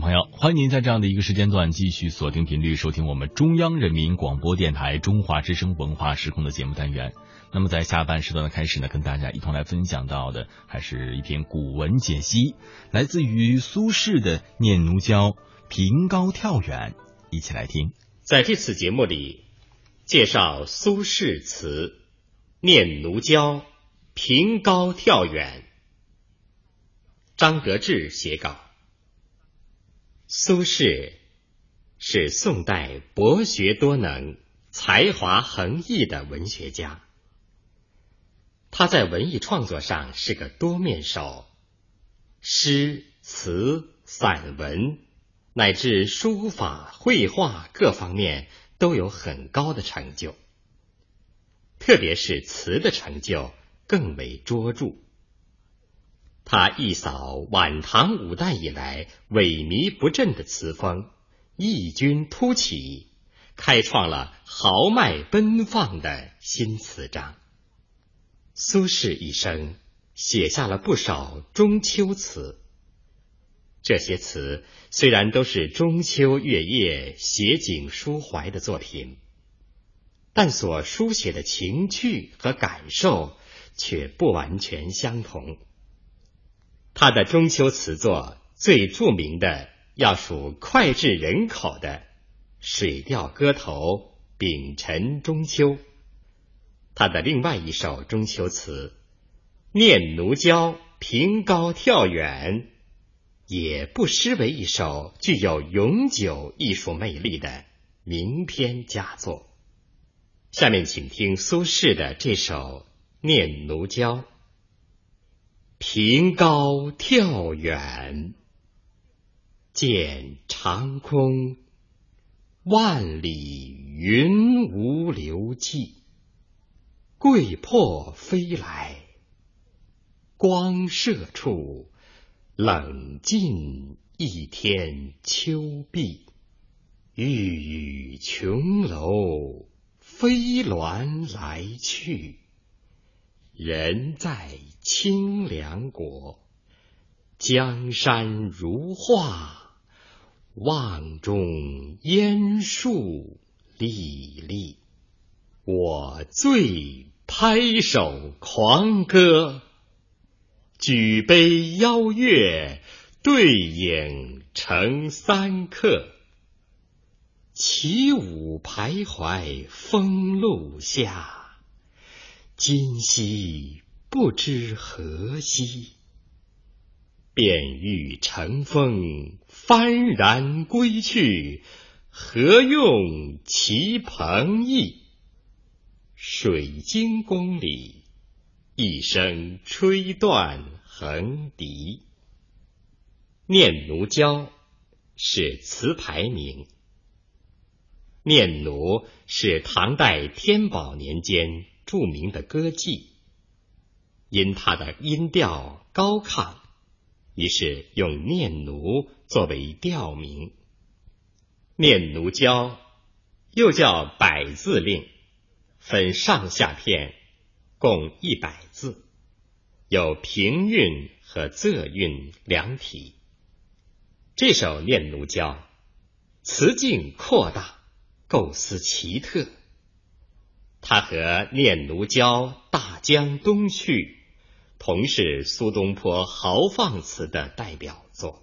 朋友欢迎您在这样的一个时间段继续锁定频率，收听我们中央人民广播电台中华之声文化时空的节目单元。那么在下半时段的开始呢，跟大家一同来分享到的，还是一篇古文解析，来自于苏轼的《念奴娇·凭高跳远》，一起来听。在这次节目里，介绍苏轼词《念奴娇·凭高跳远》，张德志写稿。苏轼是宋代博学多能、才华横溢的文学家。他在文艺创作上是个多面手，诗词、散文乃至书法、绘画各方面都有很高的成就，特别是词的成就更为卓著。他一扫晚唐五代以来萎靡不振的词风，异军突起，开创了豪迈奔放的新词章。苏轼一生写下了不少中秋词，这些词虽然都是中秋月夜写景抒怀的作品，但所书写的情趣和感受却不完全相同。他的中秋词作最著名的，要数脍炙人口的《水调歌头·丙辰中秋》。他的另外一首中秋词《念奴娇·凭高跳远》，也不失为一首具有永久艺术魅力的名篇佳作。下面请听苏轼的这首《念奴娇》。凭高跳远，见长空万里云无留迹。桂魄飞来，光射处，冷尽一天秋碧。郁郁琼楼，飞鸾来去。人在清凉国，江山如画，望中烟树历历。我醉拍手狂歌，举杯邀月，对影成三客。起舞徘徊风露下。今夕不知何夕，便欲乘风幡然归去，何用其朋意？水晶宫里一声吹断横笛。念奴娇是词牌名。念奴是唐代天宝年间。著名的歌妓，因他的音调高亢，于是用念奴作为调名。念奴娇又叫百字令，分上下片，共一百字，有平韵和仄韵两体。这首念奴娇，词境扩大，构思奇特。他和《念奴娇·大江东去》同是苏东坡豪放词的代表作。《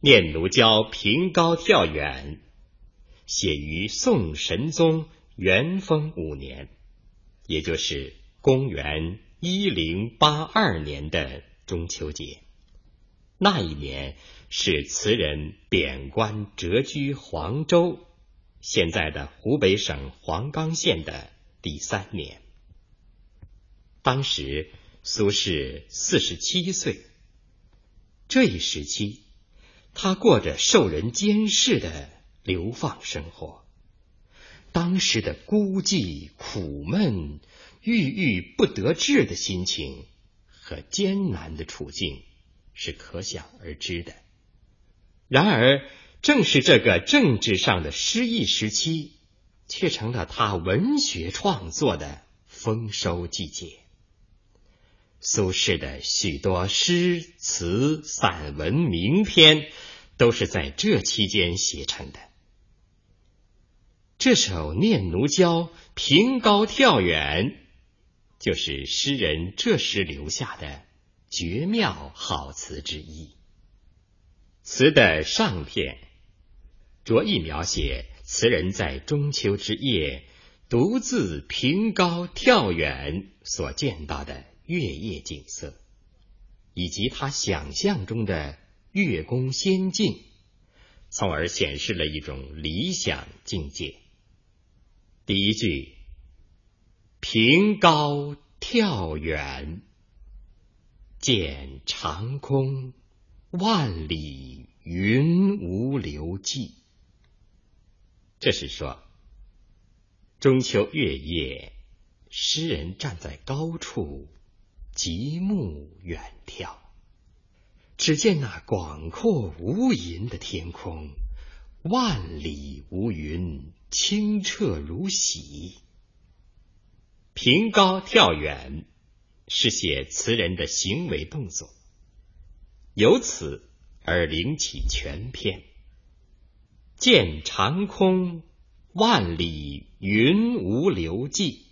念奴娇·凭高眺远》写于宋神宗元丰五年，也就是公元一零八二年的中秋节。那一年是词人贬官谪居黄州（现在的湖北省黄冈县）的第三年。当时苏轼四十七岁，这一时期，他过着受人监视的流放生活。当时的孤寂、苦闷、郁郁不得志的心情和艰难的处境是可想而知的。然而，正是这个政治上的失意时期，却成了他文学创作的丰收季节。苏轼的许多诗词、散文、名篇，都是在这期间写成的。这首《念奴娇·凭高眺远》，就是诗人这时留下的绝妙好词之一。词的上片着意描写词人在中秋之夜独自凭高眺远所见到的月夜景色，以及他想象中的月宫仙境，从而显示了一种理想境界。第一句“凭高眺远，见长空，万里云无留迹”，这是说中秋月夜，诗人站在高处，极目远眺，只见那广阔无垠的天空，万里无云。清澈如洗，凭高眺远，是写词人的行为动作，由此而领起全篇。见长空，万里云无留迹，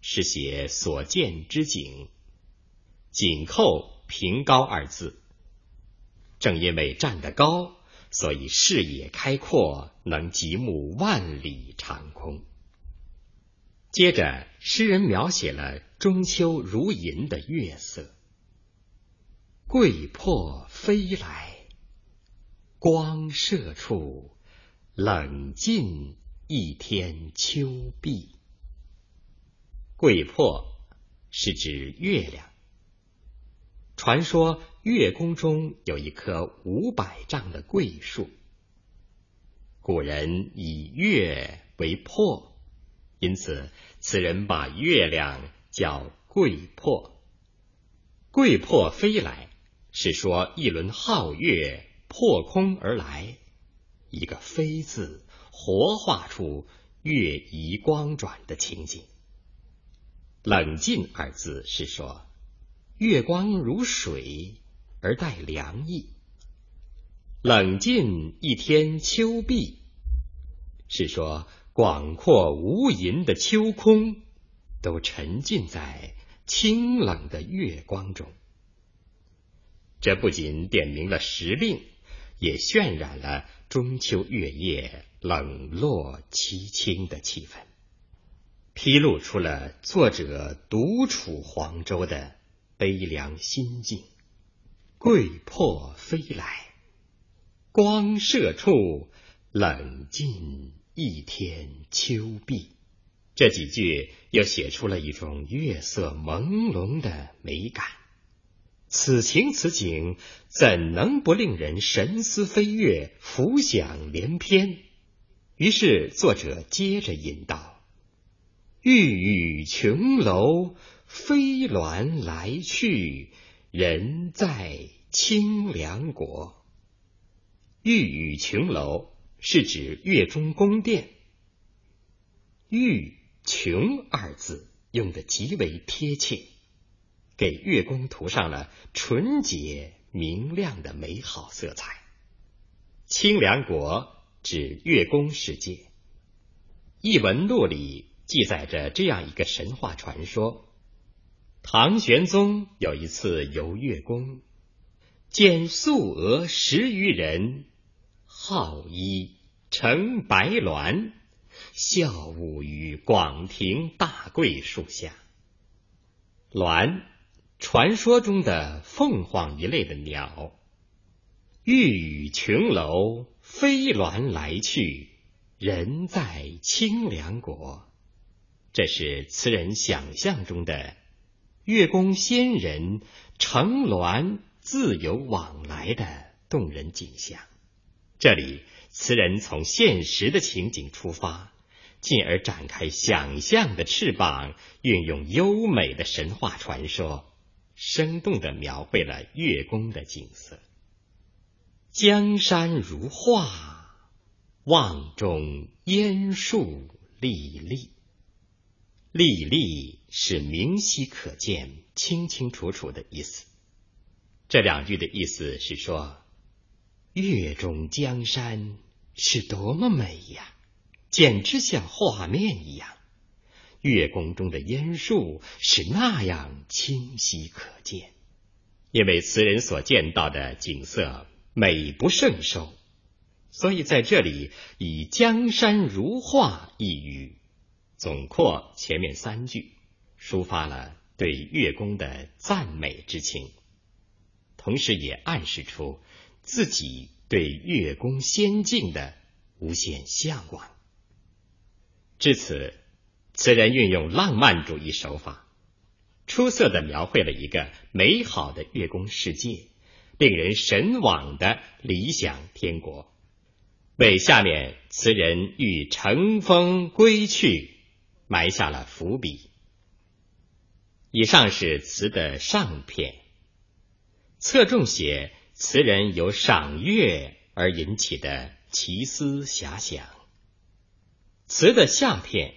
是写所见之景，紧扣平高二字。正因为站得高。所以视野开阔，能极目万里长空。接着，诗人描写了中秋如银的月色，桂魄飞来，光射处，冷尽一天秋碧。桂魄是指月亮。传说月宫中有一棵五百丈的桂树，古人以月为魄，因此此人把月亮叫桂魄。桂魄飞来，是说一轮皓月破空而来，一个飞字活画出月移光转的情景。冷静二字是说。月光如水而带凉意，冷尽一天秋碧，是说广阔无垠的秋空都沉浸在清冷的月光中。这不仅点明了时令，也渲染了中秋月夜冷落凄清的气氛，披露出了作者独处黄州的。悲凉心境，桂魄飞来，光射处，冷尽一天秋碧。这几句又写出了一种月色朦胧的美感。此情此景，怎能不令人神思飞跃、浮想联翩？于是作者接着吟道：“玉宇琼楼。”飞鸾来去，人在清凉国。玉宇琼楼是指月中宫殿。玉琼二字用的极为贴切，给月宫涂上了纯洁明亮的美好色彩。清凉国指月宫世界。《异闻录》里记载着这样一个神话传说。唐玄宗有一次游月宫，见素娥十余人，好衣乘白鸾，笑舞于广庭大桂树下。鸾，传说中的凤凰一类的鸟。玉宇琼楼，飞鸾来去，人在清凉国。这是词人想象中的月宫仙人乘鸾自由往来的动人景象。这里，词人从现实的情景出发。进而展开想象的翅膀，运用优美的神话传说，生动的描绘了月宫的景色。江山如画，望中烟树历历。历历是明晰可见、清清楚楚的意思。这两句的意思是说，月中江山是多么美呀！简直像画面一样，月宫中的烟树是那样清晰可见。因为词人所见到的景色美不胜收，所以在这里以“江山如画”一语，总括前面三句，抒发了对月宫的赞美之情，同时也暗示出自己对月宫仙境的无限向往。至此，词人运用浪漫主义手法，出色的描绘了一个美好的月宫世界，令人神往的理想天国，为下面词人欲乘风归去埋下了伏笔。以上是词的上片，侧重写词人由赏月而引起的奇思遐想。词的下片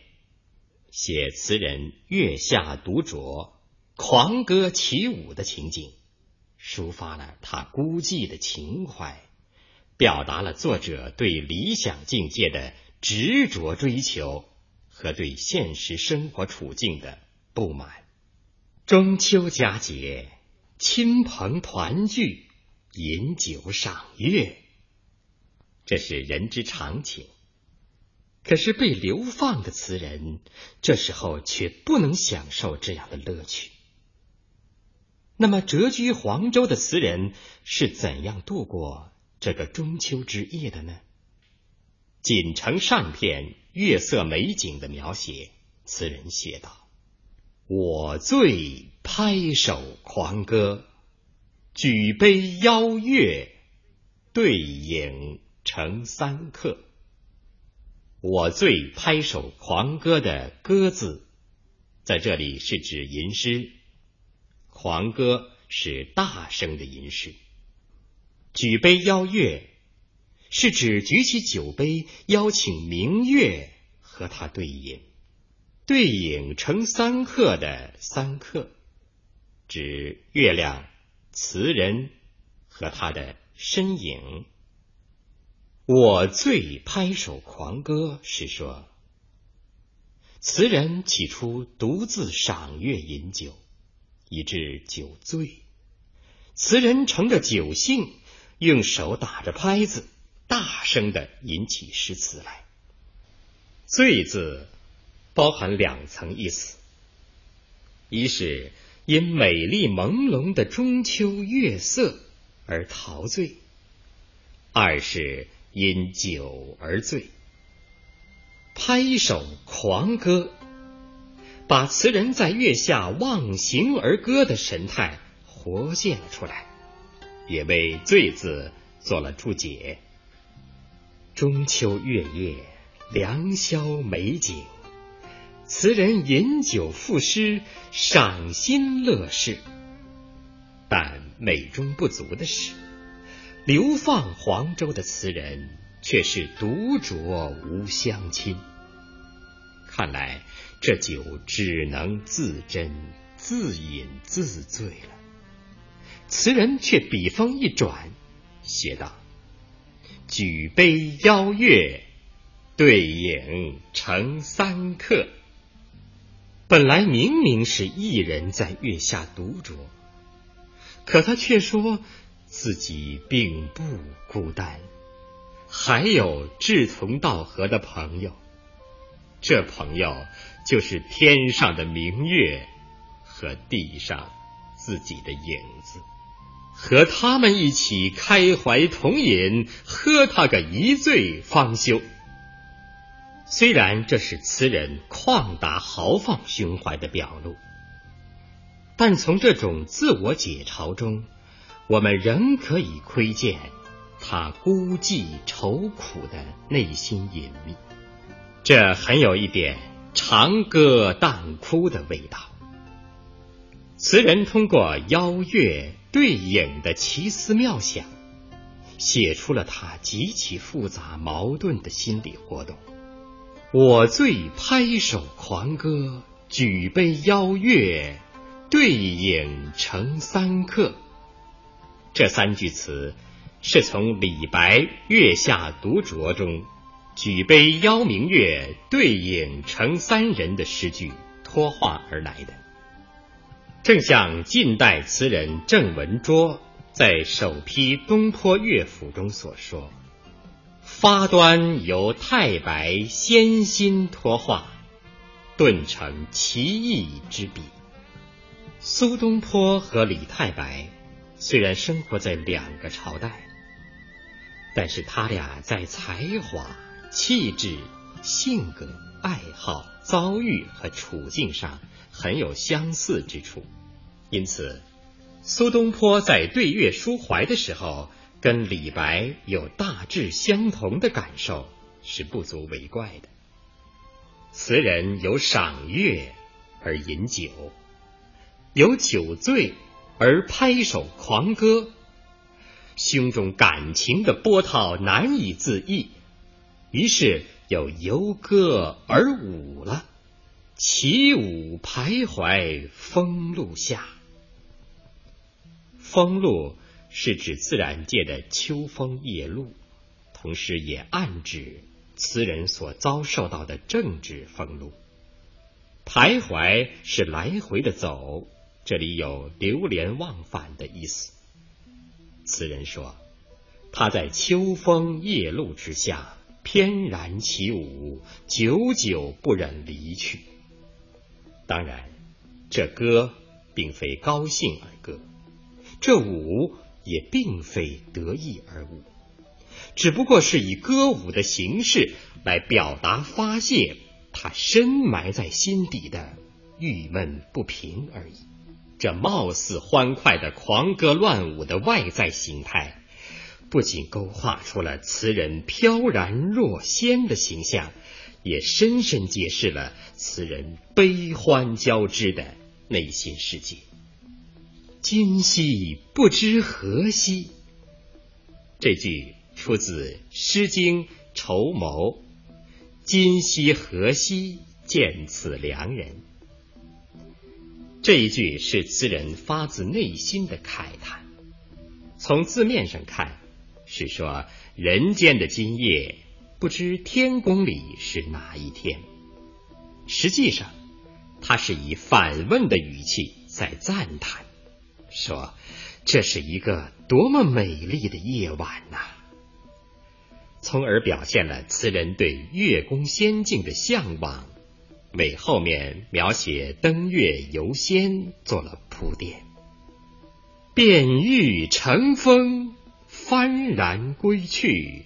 写词人月下独酌、狂歌起舞的情景，抒发了他孤寂的情怀，表达了作者对理想境界的执着追求和对现实生活处境的不满。中秋佳节，亲朋团聚，饮酒赏月，这是人之常情。可是被流放的词人，这时候却不能享受这样的乐趣。那么，谪居黄州的词人是怎样度过这个中秋之夜的呢？锦城上片月色美景的描写，词人写道：“我醉拍手狂歌，举杯邀月，对影成三客。”我醉拍手狂歌的“歌”字，在这里是指吟诗；狂歌是大声的吟诗。举杯邀月，是指举起酒杯邀请明月和他对饮。对影成三客的“三客”，指月亮、词人和他的身影。我醉拍手狂歌，是说，词人起初独自赏月饮酒，以致酒醉。词人乘着酒兴，用手打着拍子，大声的吟起诗词来。醉字包含两层意思：一是因美丽朦胧的中秋月色而陶醉；二是。因酒而醉，拍手狂歌，把词人在月下忘形而歌的神态活现了出来，也为“醉”字做了注解。中秋月夜，良宵美景，词人饮酒赋诗，赏心乐事。但美中不足的是。流放黄州的词人却是独酌无相亲，看来这酒只能自斟自饮自醉了。词人却笔锋一转，写道：“举杯邀月，对影成三客。”本来明明是一人在月下独酌，可他却说。自己并不孤单，还有志同道合的朋友。这朋友就是天上的明月和地上自己的影子，和他们一起开怀同饮，喝他个一醉方休。虽然这是词人旷达豪放胸怀的表露，但从这种自我解嘲中，我们仍可以窥见他孤寂愁苦的内心隐秘。这很有一点长歌淡哭的味道。词人通过邀月对影的奇思妙想，写出了他极其复杂矛盾的心理活动。我醉拍手狂歌，举杯邀月，对影成三客。这三句词是从李白《月下独酌》中“举杯邀明月，对影成三人”的诗句脱化而来的。正像近代词人郑文卓在首批东坡乐府中所说。发端由太白先心托画，顿成奇异之笔。苏东坡和李太白虽然生活在两个朝代，但是他俩在才华、气质、性格、爱好、遭遇和处境上很有相似之处，因此，苏东坡在对月抒怀的时候。跟李白有大致相同的感受是不足为怪的。词人有赏月而饮酒，有酒醉而拍手狂歌，胸中感情的波涛难以自抑，于是有游歌而舞了，起舞徘徊风露下，风露。是指自然界的秋风夜露，同时也暗指词人所遭受到的政治风露。徘徊是来回的走，这里有流连忘返的意思。词人说，他在秋风夜露之下翩然起舞，久久不忍离去。当然，这歌并非高兴而歌，这舞。也并非得意而舞，只不过是以歌舞的形式来表达发泄他深埋在心底的郁闷不平而已。这貌似欢快的狂歌乱舞的外在形态，不仅勾画出了词人飘然若仙的形象，也深深揭示了词人悲欢交织的内心世界。今夕不知何夕。这句出自《诗经·绸缪》：“今夕何夕，见此良人。”这一句是词人发自内心的慨叹。从字面上看，是说人间的今夜不知天宫里是哪一天。实际上，他是以反问的语气在赞叹。说：“这是一个多么美丽的夜晚呐！”从而表现了词人对月宫仙境的向往，为后面描写登月游仙做了铺垫。便欲乘风幡然归去，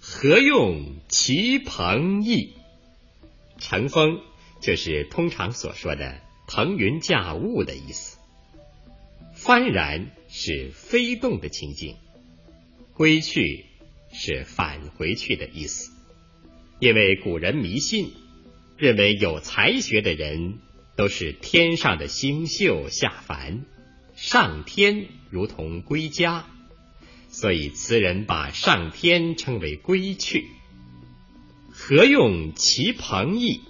何用其朋役？乘风就是通常所说的腾云驾雾的意思。幡然是飞动的情景，归去是返回去的意思。因为古人迷信，认为有才学的人都是天上的星宿下凡，上天如同归家，所以词人把上天称为归去。何用其朋役？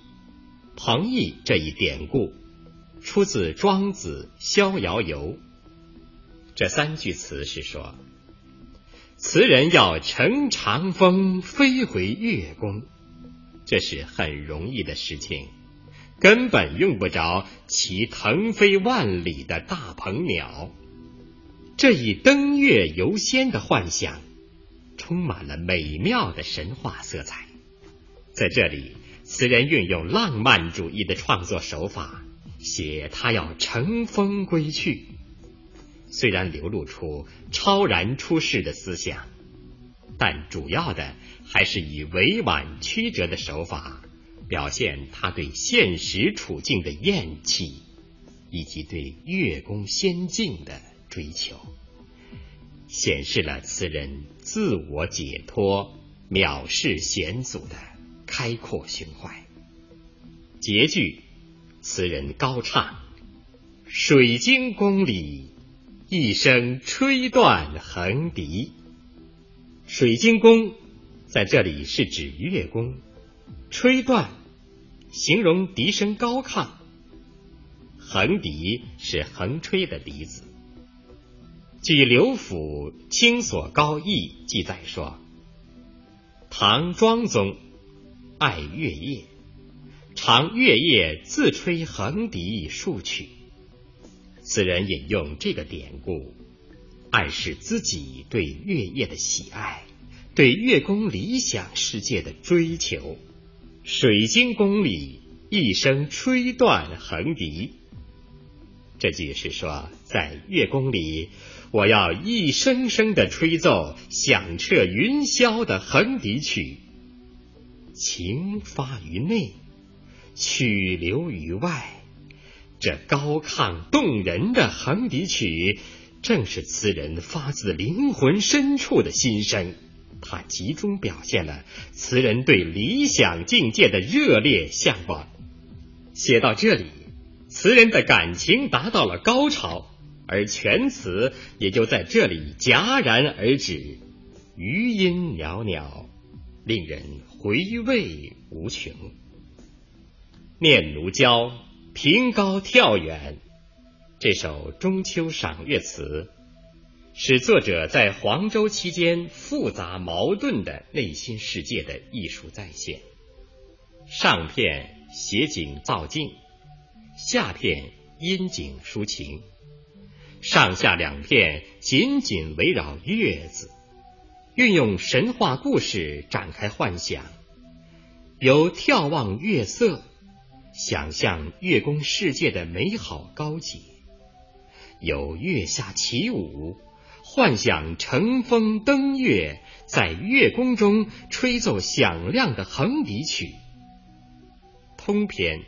朋役这一典故出自《庄子·逍遥游》。这三句词是说，词人要乘长风飞回月宫，这是很容易的事情，根本用不着骑腾飞万里的大鹏鸟。这一登月游仙的幻想，充满了美妙的神话色彩。在这里，词人运用浪漫主义的创作手法，写他要乘风归去。虽然流露出超然出世的思想，但主要的还是以委婉曲折的手法，表现他对现实处境的厌弃，以及对乐工仙境的追求，显示了词人自我解脱、藐视险阻的开阔胸怀。结句，词人高唱：“水晶宫里。”一声吹断横笛，水晶宫在这里是指月宫，吹断形容笛声高亢，横笛是横吹的笛子。据刘府《清所高义》记载说，唐庄宗爱月夜，常月夜自吹横笛数曲。此人引用这个典故，暗示自己对月夜的喜爱，对月宫理想世界的追求。水晶宫里一声吹断横笛，这句是说，在月宫里，我要一声声的吹奏响彻云霄的横笛曲，情发于内，曲流于外。这高亢动人的横笛曲，正是词人发自灵魂深处的心声。它集中表现了词人对理想境界的热烈向往。写到这里，词人的感情达到了高潮，而全词也就在这里戛然而止，余音袅袅，令人回味无穷。念奴娇。凭高跳远，这首中秋赏月词，是作者在黄州期间复杂矛盾的内心世界的艺术再现。上片写景造境，下片因景抒情，上下两片紧紧围绕月字，运用神话故事展开幻想，由眺望月色。想象月宫世界的美好高洁，有月下起舞，幻想乘风登月，在月宫中吹奏响亮的横笛曲。通篇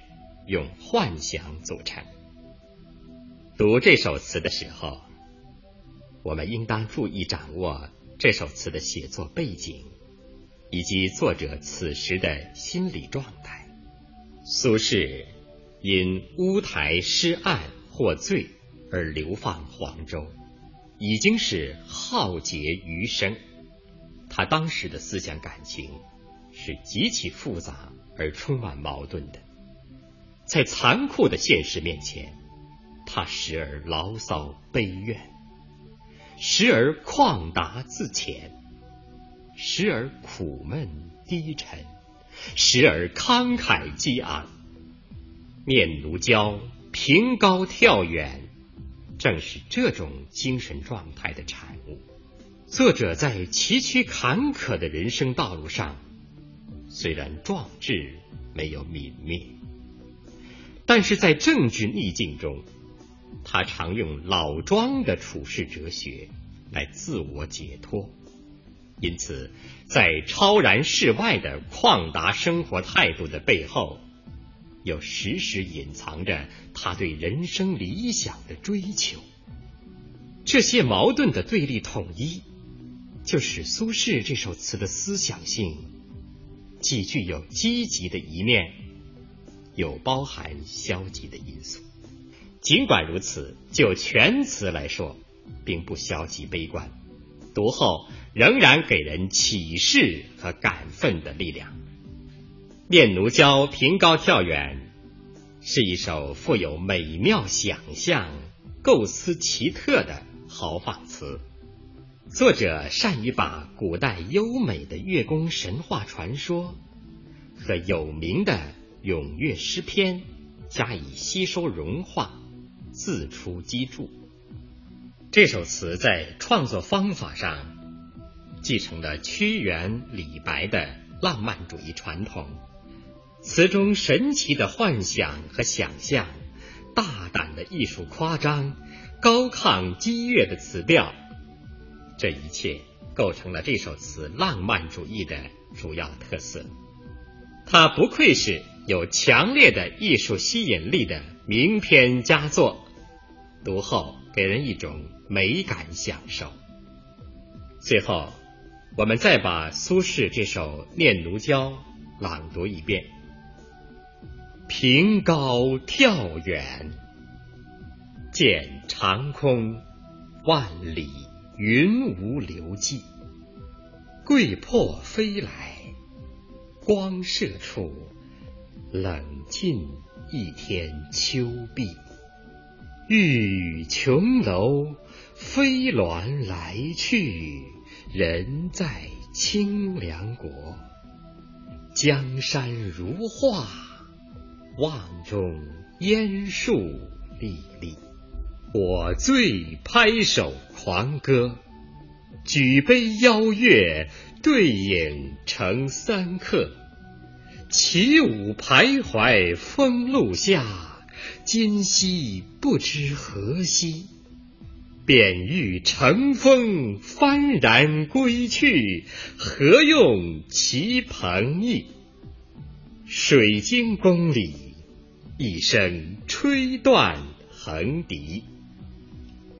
用幻想组成。读这首词的时候，我们应当注意掌握这首词的写作背景，以及作者此时的心理状态。苏轼因乌台诗案获罪而流放黄州，已经是浩劫余生。他当时的思想感情是极其复杂而充满矛盾的。在残酷的现实面前，他时而牢骚悲怨，时而旷达自谦，时而苦闷低沉。时而慷慨激昂，念奴娇凭高跳远，正是这种精神状态的产物。作者在崎岖坎坷的人生道路上，虽然壮志没有泯灭，但是在政治逆境中，他常用老庄的处世哲学来自我解脱。因此，在超然世外的旷达生活态度的背后，又时时隐藏着他对人生理想的追求。这些矛盾的对立统一，就使苏轼这首词的思想性既具有积极的一面，又包含消极的因素。尽管如此，就全词来说，并不消极悲观。读后。仍然给人启示和感奋的力量。《念奴娇·凭高跳远》是一首富有美妙想象、构思奇特的豪放词。作者善于把古代优美的月宫神话传说和有名的咏月诗篇加以吸收融化，自出机杼。这首词在创作方法上。继承了屈原、李白的浪漫主义传统，词中神奇的幻想和想象，大胆的艺术夸张、高亢激越的词调，这一切构成了这首词浪漫主义的主要特色。它不愧是有强烈的艺术吸引力的名篇佳作，读后给人一种美感享受。最后，我们再把苏轼这首《念奴娇》朗读一遍。凭高眺远，见长空万里云无留迹。桂魄飞来，光射处，冷尽一天秋碧。玉宇琼楼，飞鸾来去，人在清凉国。江山如画。望中烟树历历，我醉拍手狂歌，举杯邀月，对影成三客。起舞徘徊风露下，今夕不知何夕。便欲乘风幡然归去，何用其朋意？水晶宫里。一声吹断横笛。